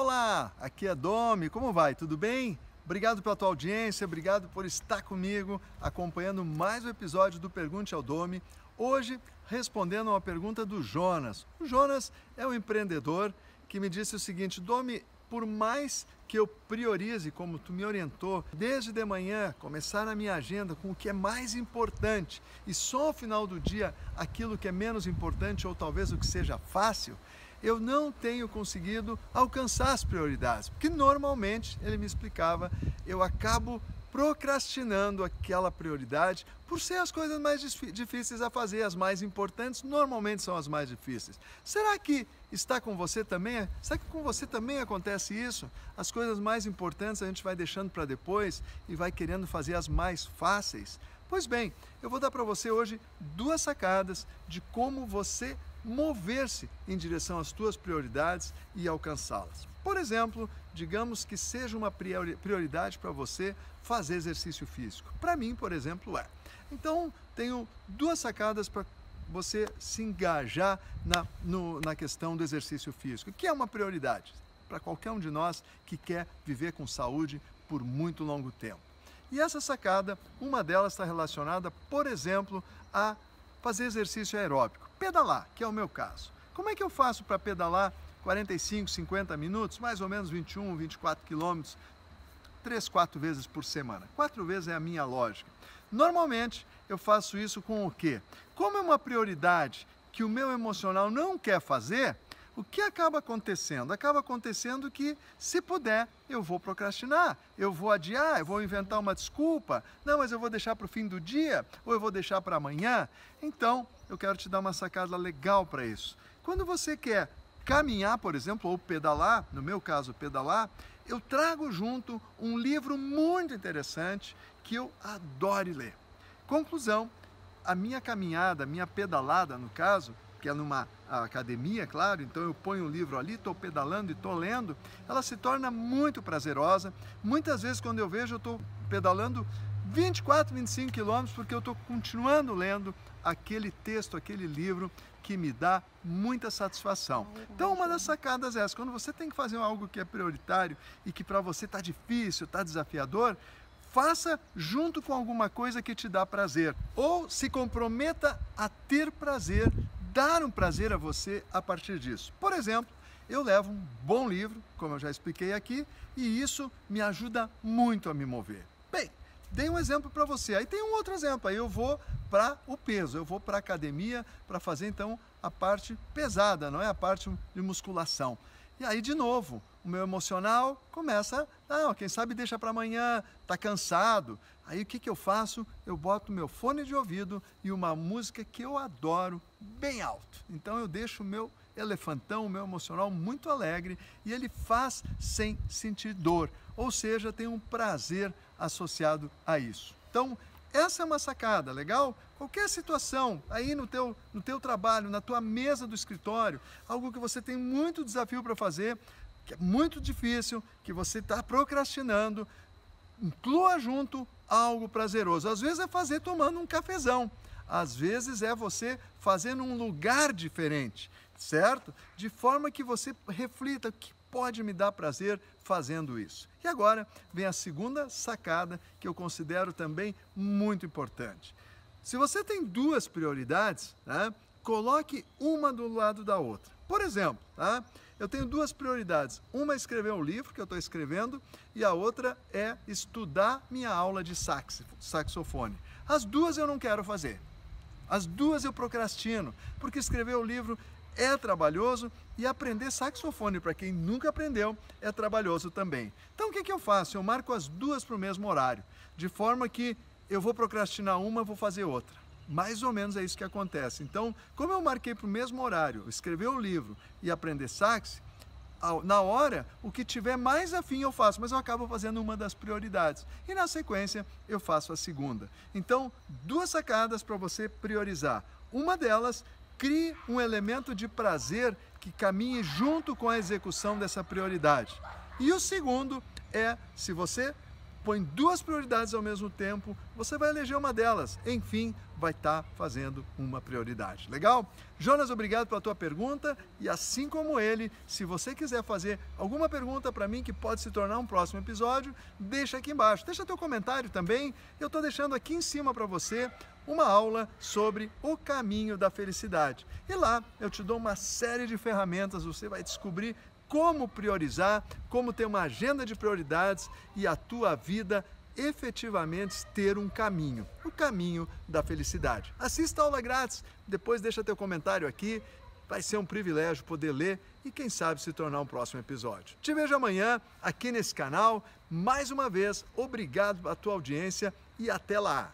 Olá, aqui é Domi, como vai? Tudo bem? Obrigado pela tua audiência, obrigado por estar comigo acompanhando mais um episódio do Pergunte ao Domi. Hoje, respondendo a uma pergunta do Jonas. O Jonas é um empreendedor que me disse o seguinte: Domi, por mais que eu priorize, como tu me orientou, desde de manhã, começar a minha agenda com o que é mais importante e só ao final do dia aquilo que é menos importante ou talvez o que seja fácil, eu não tenho conseguido alcançar as prioridades, porque normalmente, ele me explicava, eu acabo procrastinando aquela prioridade por ser as coisas mais difíceis a fazer, as mais importantes normalmente são as mais difíceis. Será que está com você também? Será que com você também acontece isso? As coisas mais importantes a gente vai deixando para depois e vai querendo fazer as mais fáceis? Pois bem, eu vou dar para você hoje duas sacadas de como você mover-se em direção às tuas prioridades e alcançá-las. Por exemplo, digamos que seja uma prioridade para você fazer exercício físico. Para mim, por exemplo, é. Então, tenho duas sacadas para você se engajar na, no, na questão do exercício físico, que é uma prioridade para qualquer um de nós que quer viver com saúde por muito longo tempo. E essa sacada, uma delas está relacionada, por exemplo, a fazer exercício aeróbico, pedalar, que é o meu caso. Como é que eu faço para pedalar 45, 50 minutos, mais ou menos 21, 24 quilômetros, três, quatro vezes por semana? Quatro vezes é a minha lógica. Normalmente eu faço isso com o quê? Como é uma prioridade que o meu emocional não quer fazer, o que acaba acontecendo? Acaba acontecendo que, se puder, eu vou procrastinar, eu vou adiar, eu vou inventar uma desculpa. Não, mas eu vou deixar para o fim do dia, ou eu vou deixar para amanhã. Então, eu quero te dar uma sacada legal para isso. Quando você quer caminhar, por exemplo, ou pedalar, no meu caso, pedalar, eu trago junto um livro muito interessante que eu adoro ler. Conclusão, a minha caminhada, a minha pedalada, no caso, que é numa academia, claro, então eu ponho o livro ali, estou pedalando e estou lendo, ela se torna muito prazerosa. Muitas vezes, quando eu vejo, eu estou pedalando 24, 25 quilômetros, porque eu estou continuando lendo aquele texto, aquele livro que me dá muita satisfação. Então, uma das sacadas é essa: quando você tem que fazer algo que é prioritário e que para você está difícil, está desafiador, faça junto com alguma coisa que te dá prazer. Ou se comprometa a ter prazer dar um prazer a você a partir disso. Por exemplo, eu levo um bom livro, como eu já expliquei aqui, e isso me ajuda muito a me mover. Bem, dei um exemplo para você. Aí tem um outro exemplo. Aí eu vou para o peso, eu vou para a academia para fazer então a parte pesada, não é a parte de musculação. E aí, de novo, o meu emocional começa, não, quem sabe deixa para amanhã, tá cansado. Aí o que, que eu faço? Eu boto meu fone de ouvido e uma música que eu adoro bem alto. Então eu deixo o meu elefantão, o meu emocional muito alegre e ele faz sem sentir dor, ou seja, tem um prazer associado a isso. Então, essa é uma sacada, legal? Qualquer situação aí no teu, no teu trabalho, na tua mesa do escritório, algo que você tem muito desafio para fazer, que é muito difícil, que você está procrastinando, inclua junto algo prazeroso. Às vezes é fazer tomando um cafezão, às vezes é você fazer num lugar diferente, certo? De forma que você reflita o que pode me dar prazer fazendo isso. E agora vem a segunda sacada que eu considero também muito importante. Se você tem duas prioridades, né, coloque uma do lado da outra. Por exemplo, tá, eu tenho duas prioridades. Uma é escrever um livro que eu estou escrevendo e a outra é estudar minha aula de saxofone. As duas eu não quero fazer. As duas eu procrastino, porque escrever o livro é trabalhoso e aprender saxofone, para quem nunca aprendeu, é trabalhoso também. Então o que, que eu faço? Eu marco as duas para o mesmo horário, de forma que eu vou procrastinar uma, vou fazer outra. Mais ou menos é isso que acontece. Então, como eu marquei para o mesmo horário, escrever o livro e aprender sax, na hora, o que tiver mais afim eu faço, mas eu acabo fazendo uma das prioridades. E na sequência, eu faço a segunda. Então, duas sacadas para você priorizar. Uma delas crie um elemento de prazer que caminhe junto com a execução dessa prioridade. E o segundo é, se você põe duas prioridades ao mesmo tempo, você vai eleger uma delas. Enfim, vai estar tá fazendo uma prioridade. Legal? Jonas, obrigado pela tua pergunta e assim como ele, se você quiser fazer alguma pergunta para mim que pode se tornar um próximo episódio, deixa aqui embaixo. Deixa teu comentário também. Eu estou deixando aqui em cima para você uma aula sobre o caminho da felicidade. E lá eu te dou uma série de ferramentas, você vai descobrir como priorizar, como ter uma agenda de prioridades e a tua vida efetivamente ter um caminho, o caminho da felicidade. Assista a aula grátis, depois deixa teu comentário aqui, vai ser um privilégio poder ler e quem sabe se tornar um próximo episódio. Te vejo amanhã aqui nesse canal. Mais uma vez, obrigado pela tua audiência e até lá.